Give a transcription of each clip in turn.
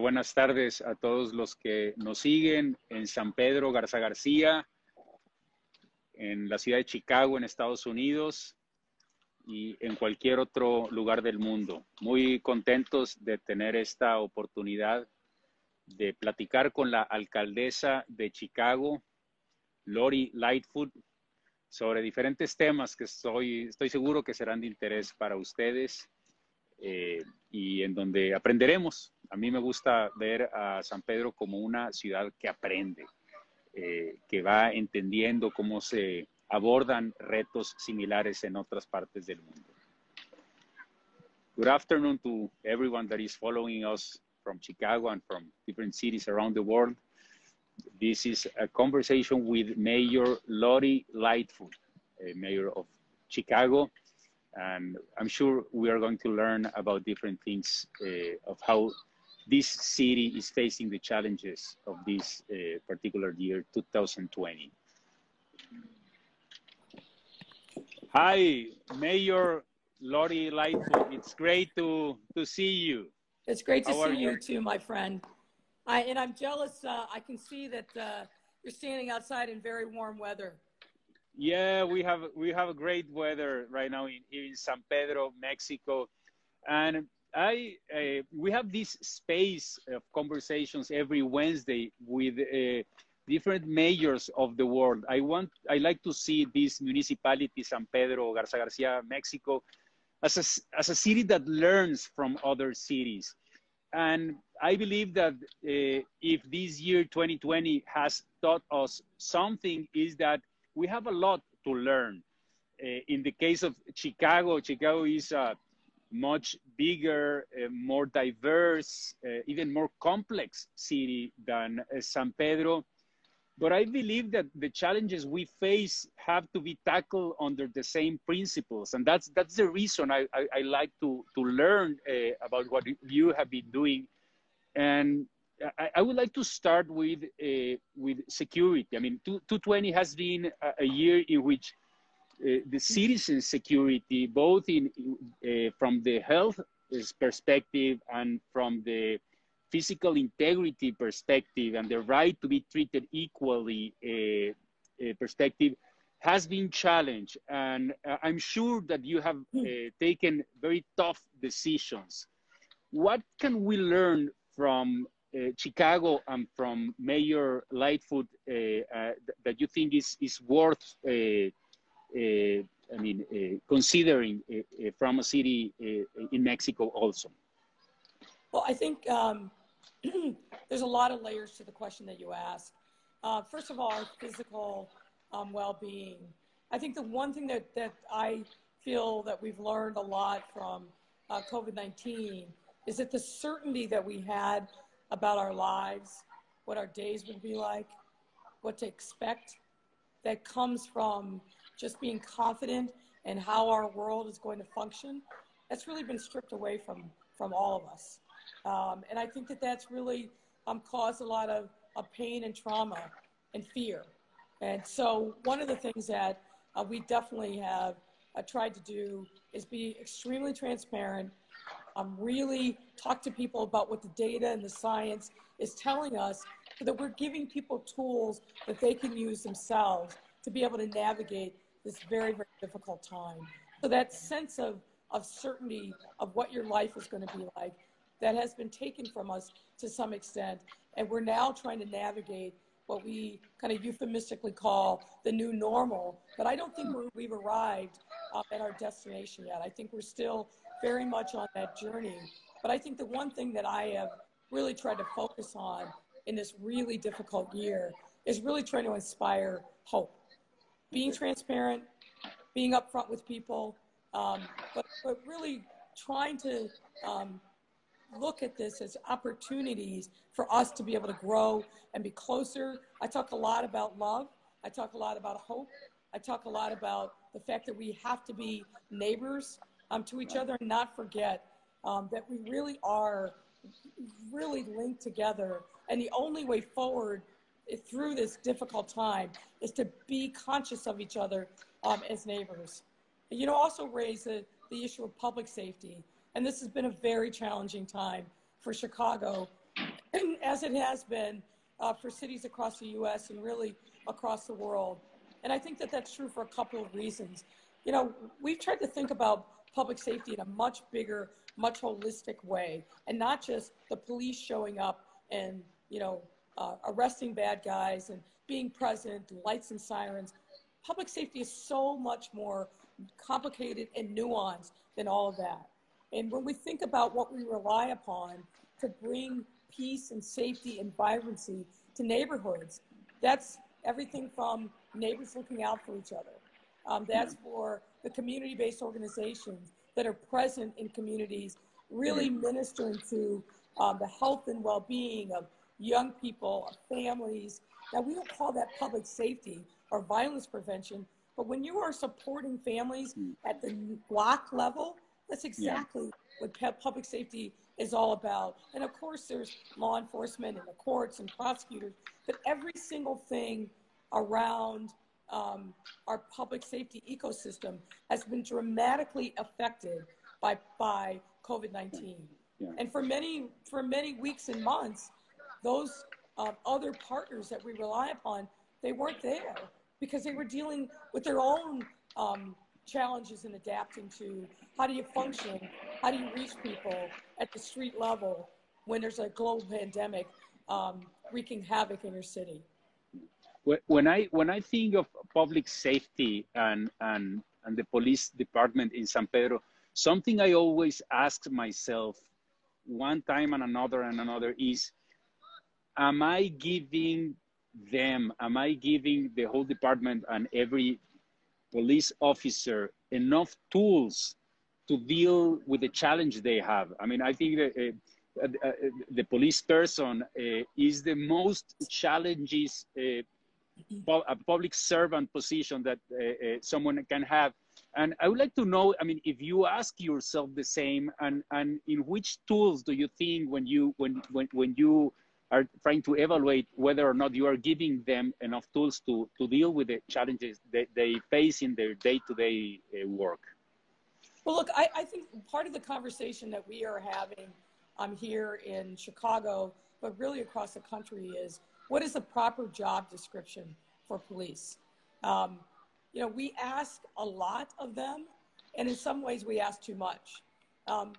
Buenas tardes a todos los que nos siguen en San Pedro Garza García, en la ciudad de Chicago, en Estados Unidos y en cualquier otro lugar del mundo. Muy contentos de tener esta oportunidad de platicar con la alcaldesa de Chicago, Lori Lightfoot, sobre diferentes temas que estoy, estoy seguro que serán de interés para ustedes eh, y en donde aprenderemos. A mí me gusta ver a San Pedro como una ciudad que aprende, eh, que va entendiendo cómo se abordan retos similares en otras partes del mundo. Good afternoon to everyone that is following us from Chicago and from different cities around the world. This is a conversation with Mayor Lori Lightfoot, Mayor of Chicago. And I'm sure we are going to learn about different things uh, of how this city is facing the challenges of this uh, particular year, 2020. Hi, Mayor Lori Lightfoot. It's great to, to see you. It's great to How see you you? too, my friend. I, and I'm jealous. Uh, I can see that uh, you're standing outside in very warm weather. Yeah, we have we have a great weather right now in, in San Pedro, Mexico, and I uh, we have this space of conversations every Wednesday with uh, different mayors of the world. I want I like to see this municipality, San Pedro Garza Garcia, Mexico, as a as a city that learns from other cities, and I believe that uh, if this year 2020 has taught us something, is that we have a lot to learn. Uh, in the case of Chicago, Chicago is a much bigger, uh, more diverse, uh, even more complex city than uh, San Pedro. But I believe that the challenges we face have to be tackled under the same principles, and that's that's the reason I, I, I like to to learn uh, about what you have been doing. And I, I would like to start with uh, with security. I mean, two, 220 has been a, a year in which the citizen security, both in uh, from the health perspective and from the physical integrity perspective and the right to be treated equally uh, uh, perspective, has been challenged. And uh, I'm sure that you have uh, taken very tough decisions. What can we learn from uh, Chicago and from Mayor Lightfoot uh, uh, th- that you think is, is worth, uh, uh, I mean, uh, considering uh, uh, from a city uh, in Mexico also? Well, I think um, there's a lot of layers to the question that you asked. Uh, first of all, physical um, well-being. I think the one thing that, that I feel that we've learned a lot from uh, COVID-19 is that the certainty that we had about our lives, what our days would be like, what to expect, that comes from just being confident in how our world is going to function, that's really been stripped away from, from all of us. Um, and I think that that's really um, caused a lot of, of pain and trauma and fear. And so, one of the things that uh, we definitely have uh, tried to do is be extremely transparent, um, really talk to people about what the data and the science is telling us, so that we're giving people tools that they can use themselves to be able to navigate this very, very difficult time. So, that sense of, of certainty of what your life is going to be like that has been taken from us to some extent. And we're now trying to navigate what we kind of euphemistically call the new normal. But I don't think we're, we've arrived uh, at our destination yet. I think we're still very much on that journey. But I think the one thing that I have really tried to focus on in this really difficult year is really trying to inspire hope. Being transparent, being upfront with people, um, but, but really trying to um, look at this as opportunities for us to be able to grow and be closer. I talk a lot about love. I talk a lot about hope. I talk a lot about the fact that we have to be neighbors um, to each other and not forget um, that we really are really linked together. And the only way forward through this difficult time is to be conscious of each other um, as neighbors. You know, also raise the, the issue of public safety. And this has been a very challenging time for Chicago as it has been uh, for cities across the U.S. and really across the world. And I think that that's true for a couple of reasons. You know, we've tried to think about public safety in a much bigger, much holistic way, and not just the police showing up and, you know, uh, arresting bad guys and being present, lights and sirens. Public safety is so much more complicated and nuanced than all of that. And when we think about what we rely upon to bring peace and safety and vibrancy to neighborhoods, that's everything from neighbors looking out for each other. Um, that's for the community based organizations that are present in communities, really ministering to um, the health and well being of young people, families. Now, we don't call that public safety or violence prevention, but when you are supporting families hmm. at the block level, that's exactly yeah. what public safety is all about. And of course, there's law enforcement and the courts and prosecutors, but every single thing around um, our public safety ecosystem has been dramatically affected by, by COVID-19. Yeah. And for many, for many weeks and months, those uh, other partners that we rely upon, they weren't there because they were dealing with their own um, challenges in adapting to how do you function, how do you reach people at the street level when there's a global pandemic um, wreaking havoc in your city? When I when I think of public safety and and and the police department in San Pedro, something I always ask myself one time and another and another is, am I giving them, am I giving the whole department and every police officer enough tools to deal with the challenge they have? I mean, I think that. Uh, uh, uh, the police person uh, is the most challenges uh, a public servant position that someone can have. And I would like to know, I mean, if you ask yourself the same, and, and in which tools do you think when you, when, when, when you are trying to evaluate whether or not you are giving them enough tools to, to deal with the challenges that they face in their day-to-day -day, uh, work? Well, look, I, I, think part of the conversation that we are having um, here in Chicago, but really across the country is what is the proper job description for police? Um, you know, we ask a lot of them, and in some ways we ask too much. Um,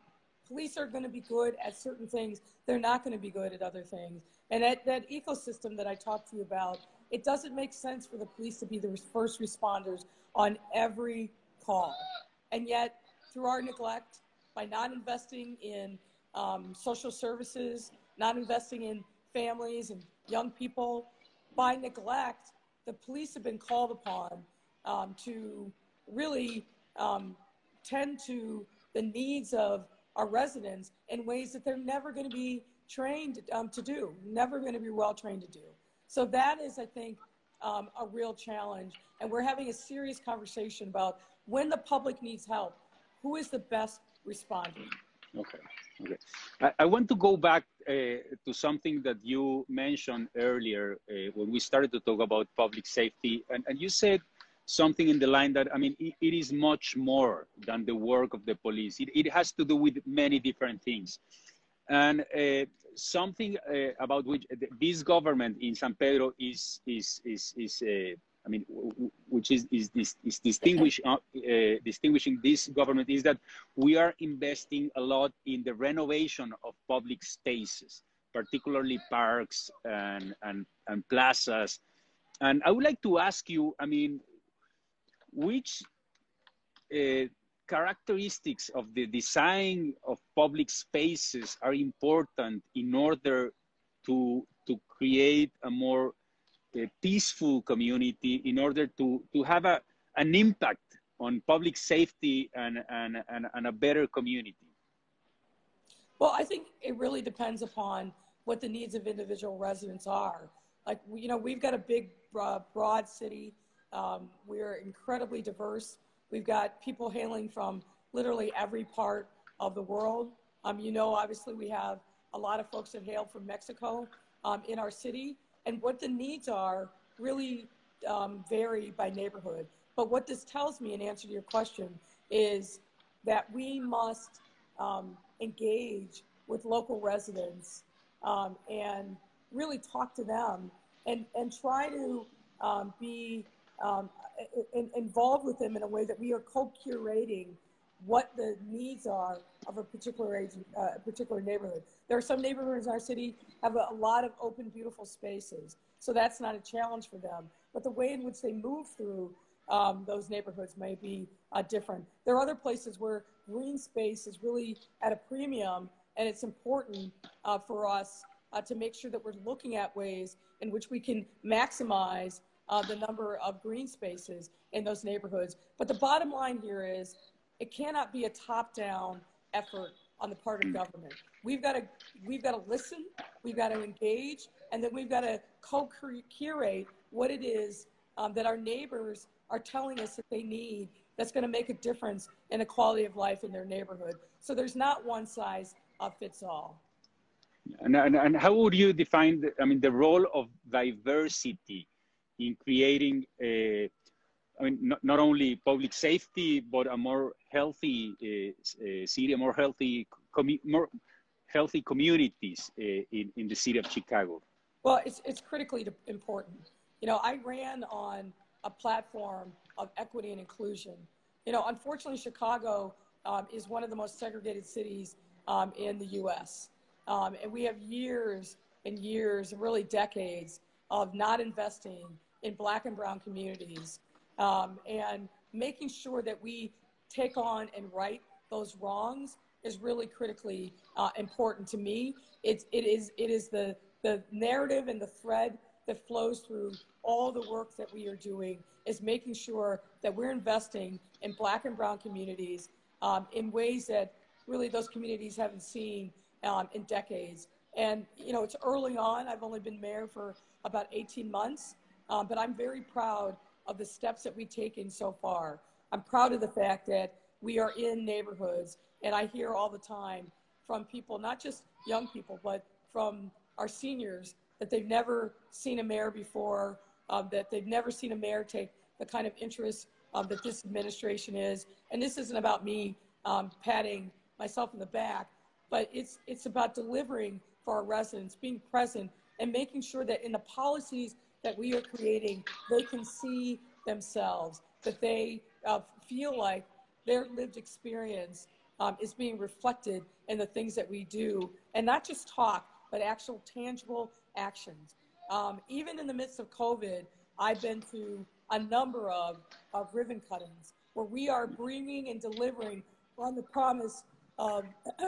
police are going to be good at certain things. They're not going to be good at other things. And that, that ecosystem that I talked to you about, it doesn't make sense for the police to be the first responders on every call. And yet, through our neglect, by not investing in um, social services, not investing in families and young people. By neglect, the police have been called upon um, to really um, tend to the needs of our residents in ways that they're never going to be trained um, to do, never going to be well trained to do. So that is, I think, um, a real challenge. And we're having a serious conversation about when the public needs help, who is the best responding? Okay. Okay. I, I want to go back uh, to something that you mentioned earlier uh, when we started to talk about public safety, and, and you said something in the line that I mean it, it is much more than the work of the police. It, it has to do with many different things, and uh, something uh, about which this government in San Pedro is is is is uh, I mean, which is, is, is, is distinguish, uh, uh, distinguishing this government is that we are investing a lot in the renovation of public spaces, particularly parks and, and, and plazas. And I would like to ask you, I mean, which uh, characteristics of the design of public spaces are important in order to, to create a more a peaceful community in order to, to have a, an impact on public safety and, and, and, and a better community? Well, I think it really depends upon what the needs of individual residents are. Like, you know, we've got a big, uh, broad city. Um, we're incredibly diverse. We've got people hailing from literally every part of the world. Um, you know, obviously, we have a lot of folks that hail from Mexico um, in our city and what the needs are really um, vary by neighborhood. But what this tells me, in answer to your question, is that we must um, engage with local residents um, and really talk to them and, and try to um, be um, in, involved with them in a way that we are co-curating what the needs are of a particular age, uh, particular neighborhood. There are some neighborhoods in our city have a, a, lot of open, beautiful spaces, so that's not a challenge for them. But the way in which they move through um, those neighborhoods may be uh, different. There are other places where green space is really at a premium, and it's important uh, for us uh, to make sure that we're looking at ways in which we can maximize uh, the number of green spaces in those neighborhoods. But the bottom line here is it cannot be a top-down effort on the part of government. We've got to we've got to listen, we've got to engage, and then we've got to co-curate what it is um, that our neighbors are telling us that they need that's going to make a difference in the quality of life in their neighborhood. So there's not one size fits all. And, and, and, how would you define, the, I mean, the role of diversity in creating a, I mean, not, not only public safety, but a more healthy uh, uh, city, a more healthy, more healthy communities uh, in, in the city of Chicago? Well, it's, it's critically important. You know, I ran on a platform of equity and inclusion. You know, unfortunately, Chicago um, is one of the most segregated cities um, in the U.S. Um, and we have years and years, and really decades, of not investing in black and brown communities um, and making sure that we take on and right those wrongs is really critically uh, important to me. It's, it is, it is the, the narrative and the thread that flows through all the work that we are doing is making sure that we're investing in black and brown communities um, in ways that really those communities haven't seen um, in decades. And, you know, it's early on. I've only been mayor for about 18 months, um, but I'm very proud of the steps that we've taken so far. I'm proud of the fact that we are in neighborhoods, and I hear all the time from people, not just young people, but from our seniors, that they've never seen a mayor before, um, that they've never seen a mayor take the kind of interest um, that this administration is. And this isn't about me um, patting myself in the back, but it's, it's about delivering for our residents, being present, and making sure that in the policies that we are creating, they can see themselves, that they uh, feel like their lived experience um, is being reflected in the things that we do, and not just talk, but actual tangible actions. Um, even in the midst of COVID, I've been to a number of, of ribbon cuttings where we are bringing and delivering on the promise of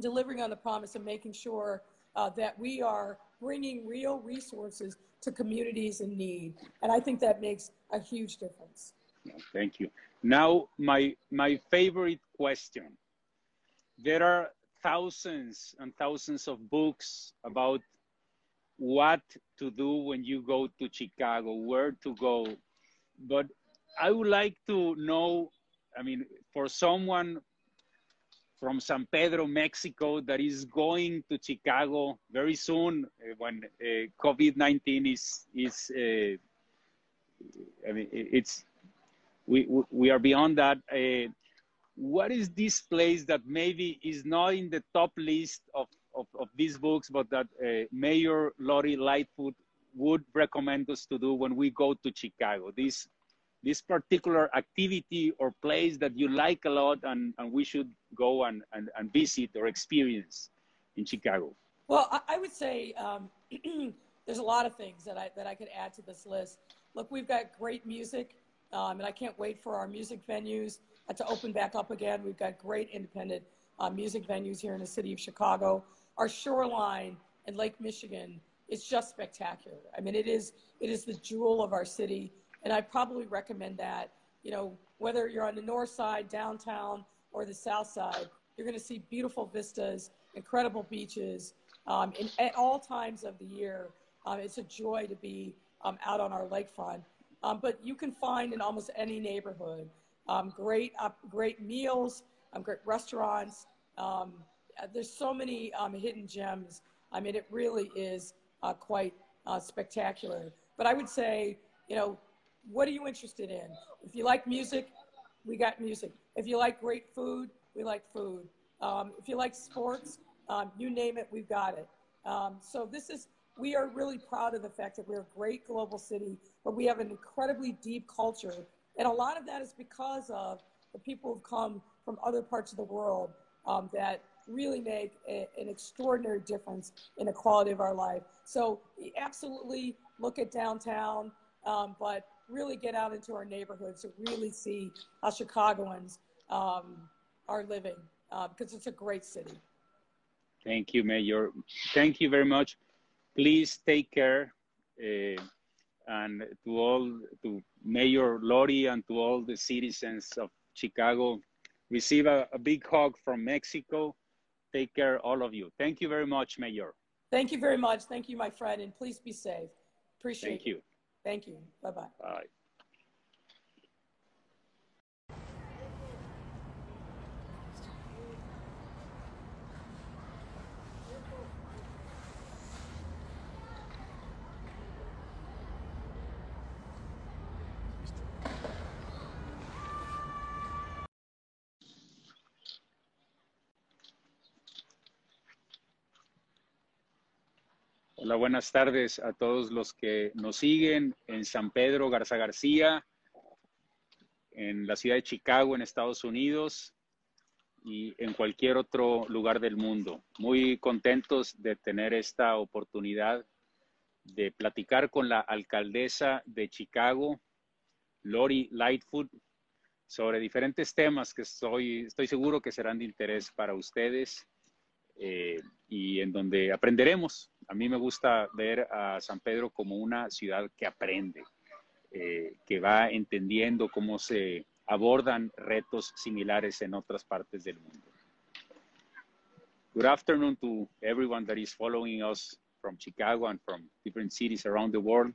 delivering on the promise of making sure uh, that we are bringing real resources to communities in need. And I think that makes a huge difference. Thank you. Now, my, my favorite question. There are thousands and thousands of books about what to do when you go to Chicago, where to go. But I would like to know, I mean, for someone from San Pedro, Mexico, that is going to Chicago very soon uh, when uh, COVID-19 is, is uh, I mean, it's, we, we are beyond that. What is this place that maybe is not in the top list of of, of these books, but that uh, Mayor Lori Lightfoot would recommend us to do when we go to Chicago. This this particular activity or place that you like a lot and, and we should go and, and, and visit or experience in Chicago? Well, I, would say um, there's a lot of things that I, that I could add to this list. Look, we've got great music, um, and I can't wait for our music venues to open back up again. We've got great independent uh, music venues here in the city of Chicago our shoreline in Lake Michigan is just spectacular. I mean, it is it is the jewel of our city, and I probably recommend that. You know, whether you're on the north side, downtown, or the south side, you're going to see beautiful vistas, incredible beaches, um, in, at all times of the year. Um, it's a joy to be um, out on our lakefront. Um, but you can find in almost any neighborhood um, great, uh, great meals, um, great restaurants, um, there's so many hidden gems. I mean, it really is uh, quite uh, spectacular. But I would say, you know, what are you interested in? If you like music, we got music. If you like great food, we like food. Um, if you like sports, Um, you name it, we've got it. Um, so this is, we are really proud of the fact that we're a great global city, but we have an incredibly deep culture. And a lot of that is because of the people who've come from other parts of the world um, that really make a, an extraordinary difference in the quality of our life. So absolutely look at downtown, um, but really get out into our neighborhoods to really see how Chicagoans um, are living because uh, it's a great city. Thank you, Mayor. Thank you very much. Please take care. Uh, and to all, to Mayor Lori and to all the citizens of Chicago, receive a, a big hug from Mexico. Take care, all of you. Thank you very much, Mayor. Thank you very much. Thank you, my friend, and please be safe. Appreciate it. Thank you. Thank you. Bye-bye. Bye. Buenas tardes a todos los que nos siguen en San Pedro Garza García, en la ciudad de Chicago, en Estados Unidos y en cualquier otro lugar del mundo. Muy contentos de tener esta oportunidad de platicar con la alcaldesa de Chicago, Lori Lightfoot, sobre diferentes temas que estoy, estoy seguro que serán de interés para ustedes eh, y en donde aprenderemos a mí me gusta ver a San Pedro como una ciudad que aprende, eh, que va entendiendo cómo se abordan retos similares en otras partes del mundo. Good afternoon to everyone that is following us from Chicago and from different cities around the world.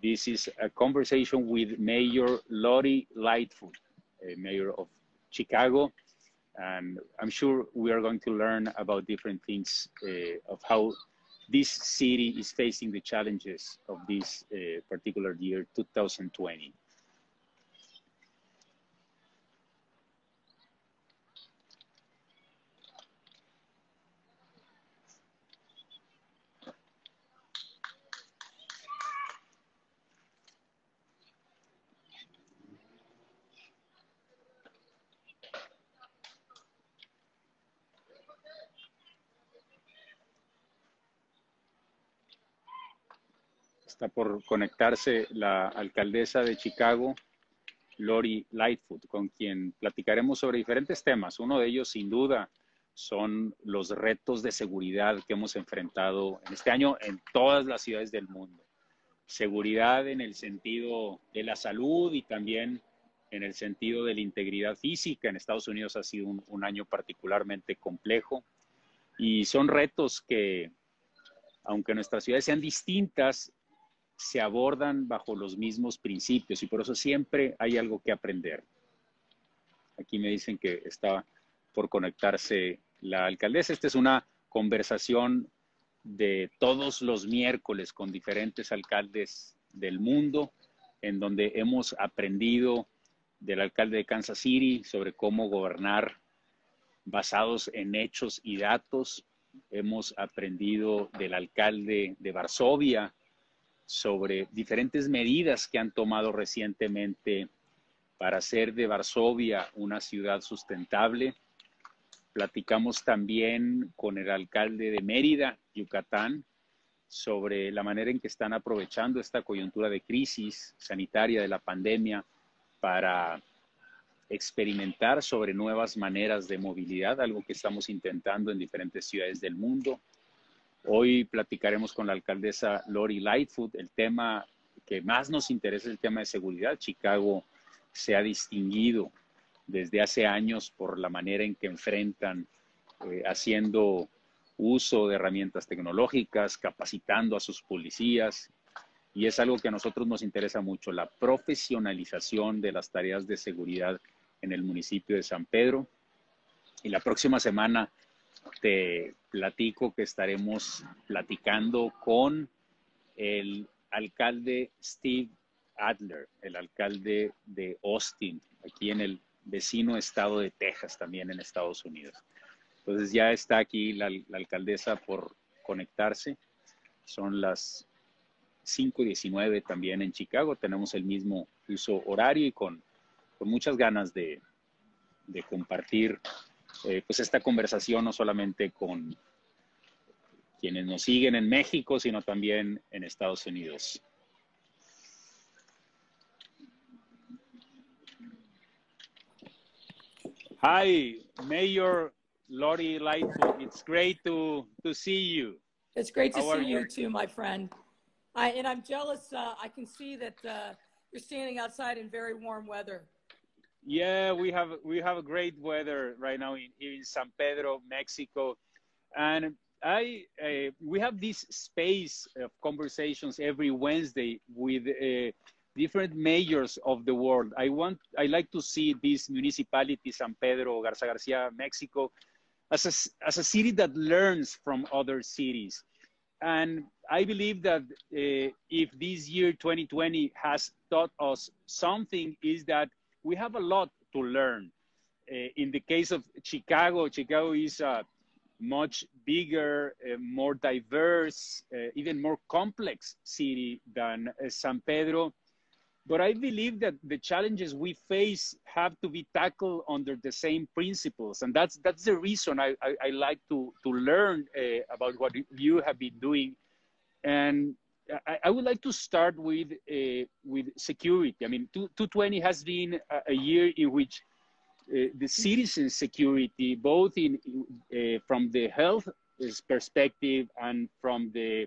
This is a conversation with Mayor Lori Lightfoot, Mayor of Chicago. And I'm sure we are going to learn about different things uh, of how this city is facing the challenges of this uh, particular year, 2020. Está por conectarse la alcaldesa de Chicago, Lori Lightfoot, con quien platicaremos sobre diferentes temas. Uno de ellos, sin duda, son los retos de seguridad que hemos enfrentado en este año en todas las ciudades del mundo. Seguridad en el sentido de la salud y también en el sentido de la integridad física. En Estados Unidos ha sido un, un año particularmente complejo y son retos que, aunque nuestras ciudades sean distintas, se abordan bajo los mismos principios y por eso siempre hay algo que aprender. Aquí me dicen que está por conectarse la alcaldesa. Esta es una conversación de todos los miércoles con diferentes alcaldes del mundo, en donde hemos aprendido del alcalde de Kansas City sobre cómo gobernar basados en hechos y datos. Hemos aprendido del alcalde de Varsovia sobre diferentes medidas que han tomado recientemente para hacer de Varsovia una ciudad sustentable. Platicamos también con el alcalde de Mérida, Yucatán, sobre la manera en que están aprovechando esta coyuntura de crisis sanitaria de la pandemia para experimentar sobre nuevas maneras de movilidad, algo que estamos intentando en diferentes ciudades del mundo. Hoy platicaremos con la alcaldesa Lori Lightfoot. El tema que más nos interesa es el tema de seguridad. Chicago se ha distinguido desde hace años por la manera en que enfrentan eh, haciendo uso de herramientas tecnológicas, capacitando a sus policías. Y es algo que a nosotros nos interesa mucho, la profesionalización de las tareas de seguridad en el municipio de San Pedro. Y la próxima semana te platico que estaremos platicando con el alcalde Steve Adler, el alcalde de Austin, aquí en el vecino estado de Texas, también en Estados Unidos. Entonces ya está aquí la, alcaldesa por conectarse. Son las 5.19 también en Chicago. Tenemos el mismo uso horario y con, con muchas ganas de, de compartir eh, pues esta conversación no solamente con quienes nos siguen en México, sino también en Estados Unidos. Hi, Mayor Lori Lightfoot. It's great to, to see you. It's great to How see you? you too, my friend. I, and I'm jealous. Uh, I can see that uh, you're standing outside in very warm weather. Yeah, we have we have a great weather right now in, in San Pedro, Mexico, and I uh, we have this space of conversations every Wednesday with uh, different mayors of the world. I want I like to see this municipality, San Pedro, Garza Garcia, Mexico, as a, as a city that learns from other cities. And I believe that uh, if this year 2020 has taught us something, is that we have a lot to learn. Uh, in the case of Chicago, Chicago is a much bigger, uh, more diverse, uh, even more complex city than uh, San Pedro. But I believe that the challenges we face have to be tackled under the same principles. And that's, that's the reason I, I, I like to, to learn uh, about what you have been doing. And I, I would like to start with, uh, with security. I mean, 2020 has been a, a year in which uh, the citizen security, both in, uh, from the health perspective and from the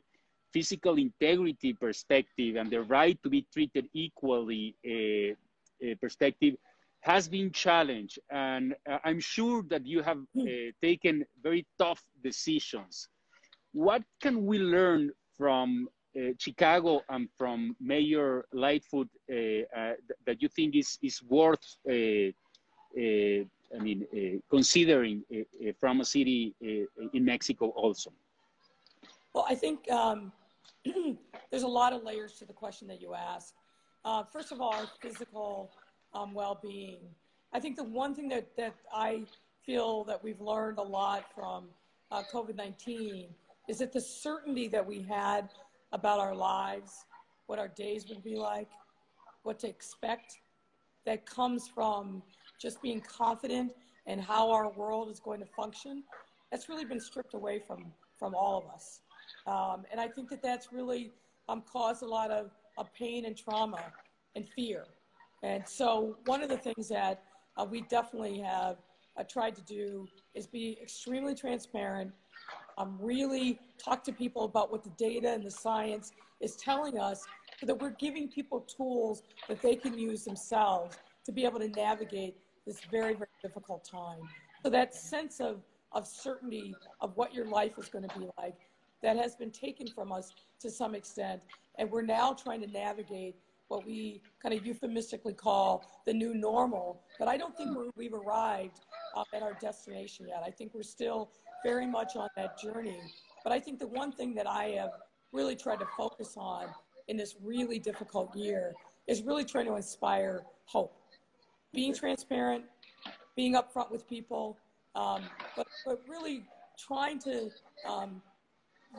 physical integrity perspective and the right to be treated equally uh, uh, perspective has been challenged. And uh, I'm sure that you have taken very tough decisions. What can we learn from uh, Chicago and from Mayor Lightfoot uh, that you think is, is worth, I mean, considering from a city in Mexico also? Well, I think um, there's a lot of layers to the question that you ask. Uh, first of all, physical um, well-being. I think the one thing that, that I feel that we've learned a lot from uh, COVID-19 is that the certainty that we had about our lives, what our days would be like, what to expect, that comes from just being confident in how our world is going to function, that's really been stripped away from, from all of us. Um, and I think that that's really um, caused a lot of, of pain and trauma and fear. And so one of the things that uh, we definitely have uh, tried to do is be extremely transparent, um, really talk to people about what the data and the science is telling us so that we're giving people tools that they can use themselves to be able to navigate this very, very difficult time. So that sense of, of certainty of what your life is going to be like that has been taken from us to some extent. And we're now trying to navigate what we kind of euphemistically call the new normal. But I don't think we have arrived uh, at our destination yet. I think we're still very much on that journey. But I think the one thing that I have really tried to focus on in this really difficult year is really trying to inspire hope. Being transparent, being upfront with people, um, but, but really trying to um,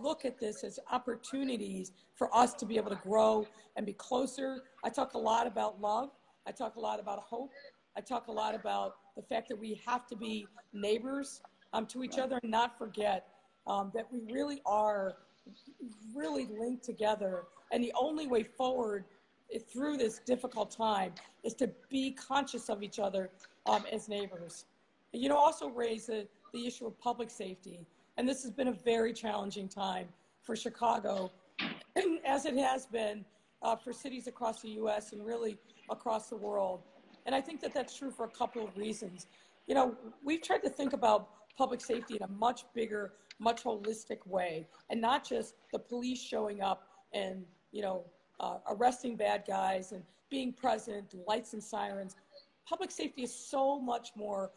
look at this as opportunities for us to be able to grow and be closer. I talk a lot about love. I talk a lot about hope. I talk a lot about the fact that we have to be neighbors um, to each other and not forget um, that we really are really linked together. And the only way forward through this difficult time is to be conscious of each other um, as neighbors. You know, also raise the, the issue of public safety. And this has been a very challenging time for Chicago, as it has been uh, for cities across the US and really across the world. And I think that that's true for a couple of reasons. You know, we've tried to think about public safety in a much bigger, much holistic way, and not just the police showing up and, you know, uh, arresting bad guys and being present, lights and sirens. Public safety is so much more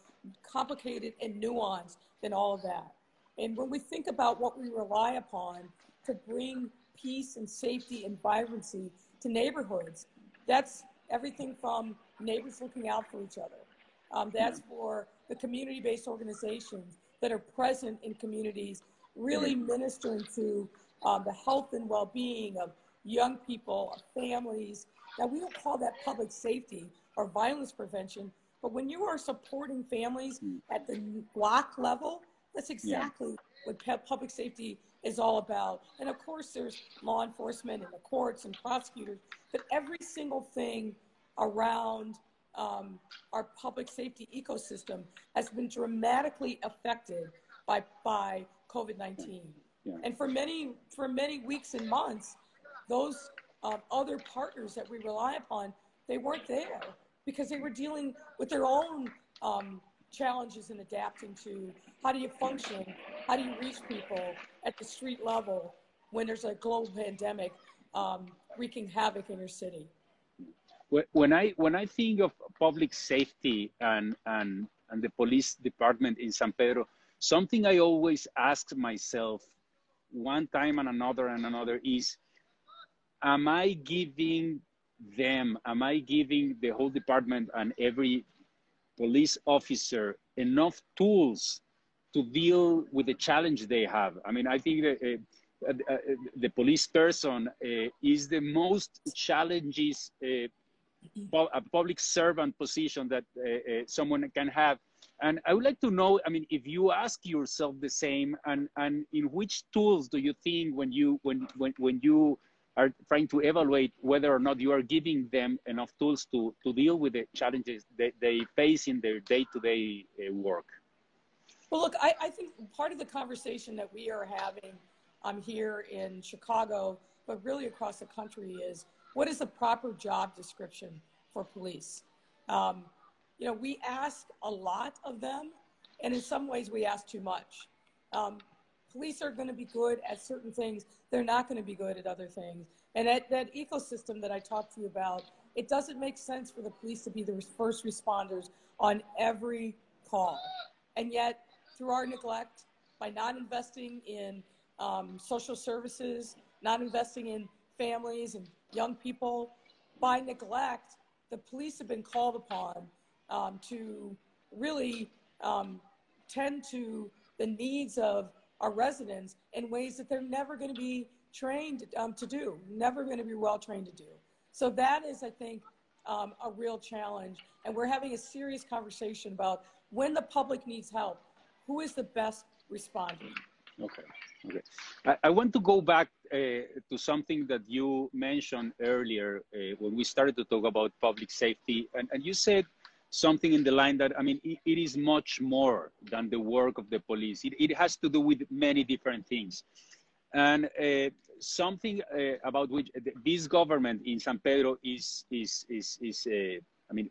complicated and nuanced than all of that. And when we think about what we rely upon to bring peace and safety and vibrancy to neighborhoods, that's everything from neighbors looking out for each other. Um, that's for the community-based organizations that are present in communities, really ministering to um, the health and well-being of young people, of families. Now, we don't call that public safety or violence prevention, but when you are supporting families at the block level, that's exactly yeah. what public safety is all about. And of course, there's law enforcement and the courts and prosecutors, but every single thing around um, our public safety ecosystem has been dramatically affected by, by COVID-19. Yeah. And for many, for many weeks and months, those um, other partners that we rely upon, they weren't there because they were dealing with their own um, challenges in adapting to how do you function, how do you reach people at the street level when there's a global pandemic um, wreaking havoc in your city when I when I think of public safety and and and the police department in San Pedro, something I always ask myself one time and another and another is, am I giving them, am I giving the whole department and every police officer enough tools to deal with the challenge they have? I mean, I think that uh, uh, uh, the police person uh, is the most challenges a public servant position that uh, uh, someone can have. And I would like to know, I mean, if you ask yourself the same, and, and in which tools do you think when you when when when you are trying to evaluate whether or not you are giving them enough tools to to deal with the challenges that they face in their day-to-day -day, uh, work? Well, look, I, I think part of the conversation that we are having um, here in Chicago, but really across the country, is what is the proper job description for police? Um, you know, we ask a lot of them, and in some ways we ask too much. Um, police are going to be good at certain things. They're not going to be good at other things. And that, that ecosystem that I talked to you about, it doesn't make sense for the police to be the first responders on every call. And yet, through our neglect, by not investing in um, social services, not investing in families and young people. By neglect, the police have been called upon um, to really um, tend to the needs of our residents in ways that they're never going to be trained um, to do, never going to be well trained to do. So that is, I think, um, a real challenge. And we're having a serious conversation about when the public needs help, who is the best responding? Okay. Okay. I, I want to go back uh, to something that you mentioned earlier uh, when we started to talk about public safety. And, and you said something in the line that, I mean, it, it is much more than the work of the police. It, it has to do with many different things. And uh, something uh, about which this government in San Pedro is, is, is, is uh, I mean,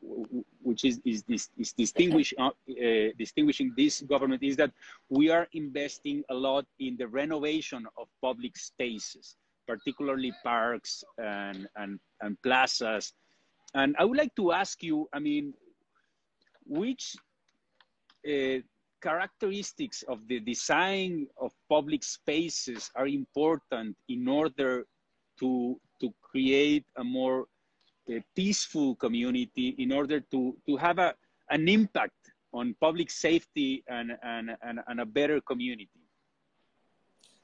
which is, is, is, is distinguish, uh, uh, distinguishing this government is that we are investing a lot in the renovation of public spaces, particularly parks and, and, and plazas. And I would like to ask you, I mean, which uh, characteristics of the design of public spaces are important in order to, to create a more a peaceful community in order to, to have a, an impact on public safety and, and, and, and a better community?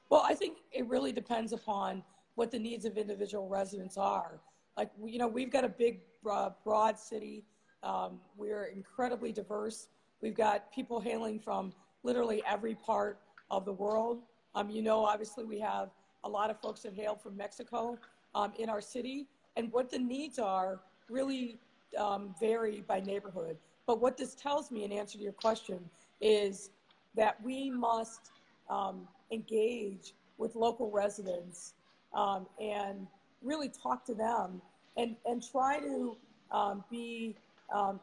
Well, I think it really depends upon what the needs of individual residents are. Like, you know, we've got a big, broad city. Um, we're incredibly diverse. We've got people hailing from literally every part of the world. Um, you know, obviously, we have a lot of folks that hail from Mexico um, in our city and what the needs are really um, vary by neighborhood. But what this tells me, in answer to your question, is that we must um, engage with local residents um, and really talk to them and, and try to um, be um,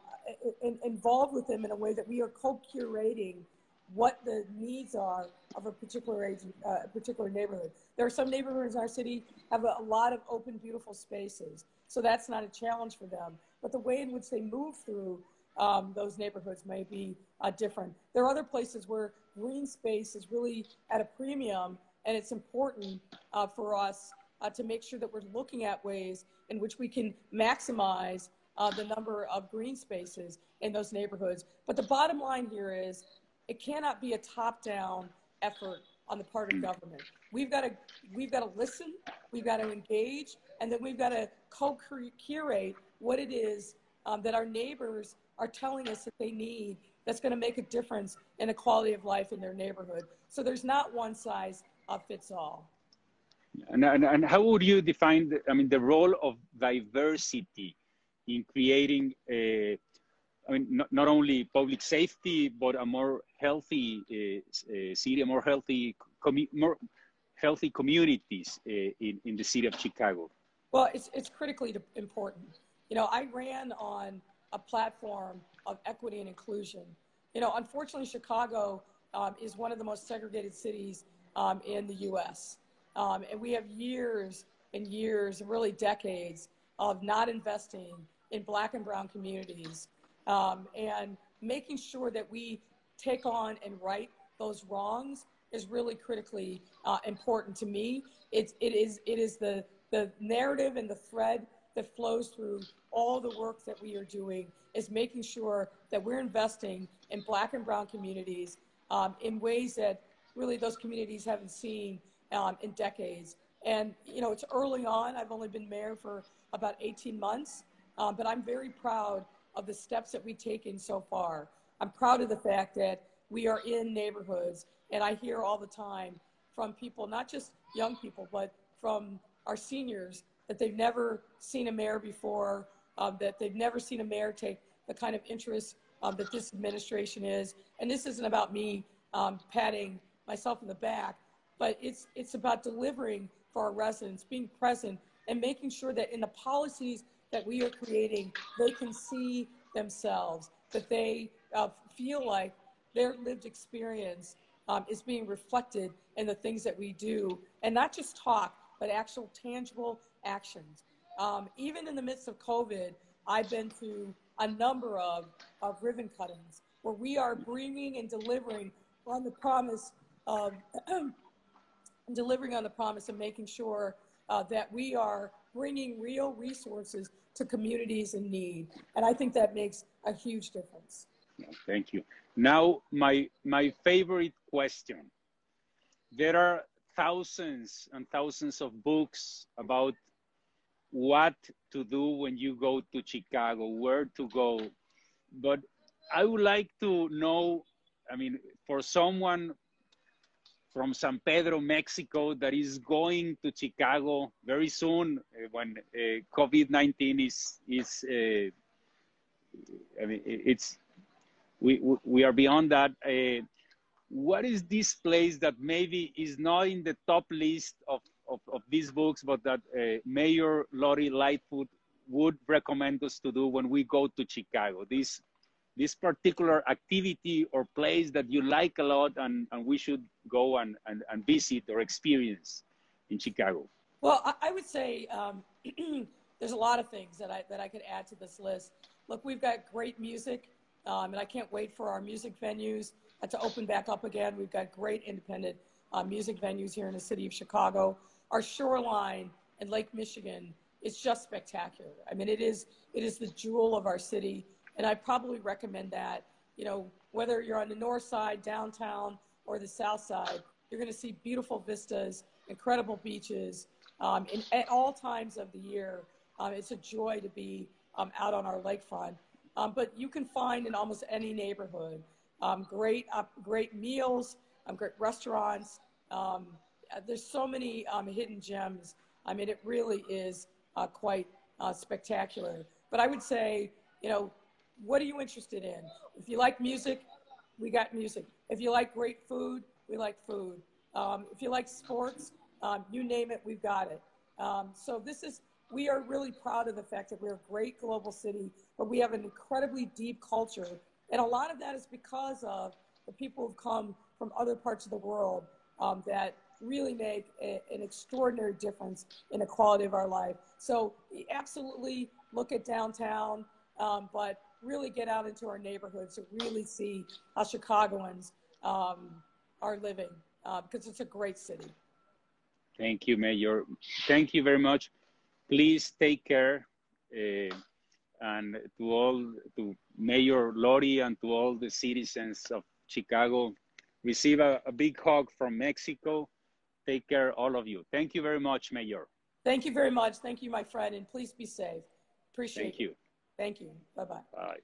in, involved with them in a way that we are co-curating what the needs are of a particular age, uh, particular neighborhood. There are some neighborhoods in our city have a, a, lot of open, beautiful spaces, so that's not a challenge for them. But the way in which they move through um, those neighborhoods may be uh, different. There are other places where green space is really at a premium, and it's important uh, for us uh, to make sure that we're looking at ways in which we can maximize uh, the number of green spaces in those neighborhoods. But the bottom line here is It cannot be a top-down effort on the part of government. We've got to we've got to listen, we've got to engage, and then we've got to co-curate what it is um, that our neighbors are telling us that they need that's going to make a difference in the quality of life in their neighborhood. So there's not one size fits all. And, and, and, how would you define, the, I mean, the role of diversity in creating, a, I mean, not, not only public safety, but a more healthy uh, uh, city, a more healthy, more healthy communities uh, in, in the city of Chicago? Well, it's, it's critically important. You know, I ran on a platform of equity and inclusion. You know, unfortunately, Chicago um, is one of the most segregated cities um, in the U.S. Um, and we have years and years, really decades, of not investing in black and brown communities um, and making sure that we take on and right those wrongs is really critically uh, important to me. It's, it is, it is the, the narrative and the thread that flows through all the work that we are doing is making sure that we're investing in black and brown communities um, in ways that really those communities haven't seen um, in decades. And, you know, it's early on. I've only been mayor for about 18 months, um, but I'm very proud of the steps that we've taken so far. I'm proud of the fact that we are in neighborhoods, and I hear all the time from people, not just young people, but from our seniors, that they've never seen a mayor before, um, that they've never seen a mayor take the kind of interest um, that this administration is. And this isn't about me um, patting myself in the back, but it's, it's about delivering for our residents, being present, and making sure that in the policies that we are creating, they can see themselves, that they uh, feel like their lived experience um, is being reflected in the things that we do, and not just talk, but actual tangible actions. Um, even in the midst of COVID, I've been to a number of, of ribbon cuttings where we are bringing and delivering on the promise of delivering on the promise of making sure uh, that we are bringing real resources to communities in need. And I think that makes a huge difference. Thank you. Now, my, my favorite question. There are thousands and thousands of books about what to do when you go to Chicago, where to go. But I would like to know, I mean, for someone from San Pedro, Mexico, that is going to Chicago very soon uh, when uh, COVID-19 is, is uh, I mean, it's, we, we are beyond that. What is this place that maybe is not in the top list of of, of these books, but that uh, Mayor Lori Lightfoot would recommend us to do when we go to Chicago. This this particular activity or place that you like a lot and, and we should go and, and, and visit or experience in Chicago? Well, I, I would say um, there's a lot of things that I, that I could add to this list. Look, we've got great music, um, and I can't wait for our music venues to open back up again. We've got great independent uh, music venues here in the city of Chicago our shoreline in Lake Michigan is just spectacular. I mean, it is it is the jewel of our city, and I probably recommend that. You know, whether you're on the north side, downtown, or the south side, you're going to see beautiful vistas, incredible beaches, um, and at all times of the year. Um, it's a joy to be um, out on our lakefront. Um, but you can find in almost any neighborhood um, great, uh, great meals, um, great restaurants. Um, there's so many hidden gems. I mean, it really is uh, quite uh, spectacular. But I would say, you know, what are you interested in? If you like music, we got music. If you like great food, we like food. Um, if you like sports, um, you name it, we've got it. Um, so this is, we are really proud of the fact that we're a great global city, but we have an incredibly deep culture. And a lot of that is because of the people who've come from other parts of the world um, that really make a, an extraordinary difference in the quality of our life. So absolutely look at downtown, um, but really get out into our neighborhoods to really see how Chicagoans um, are living uh, because it's a great city. Thank you, Mayor. Thank you very much. Please take care. Uh, and to all, to Mayor Lori and to all the citizens of Chicago. Receive a, a big hug from Mexico. Take care, all of you. Thank you very much, Mayor. Thank you very much. Thank you, my friend, and please be safe. Appreciate it. Thank it. you. Thank you. Bye-bye. Bye.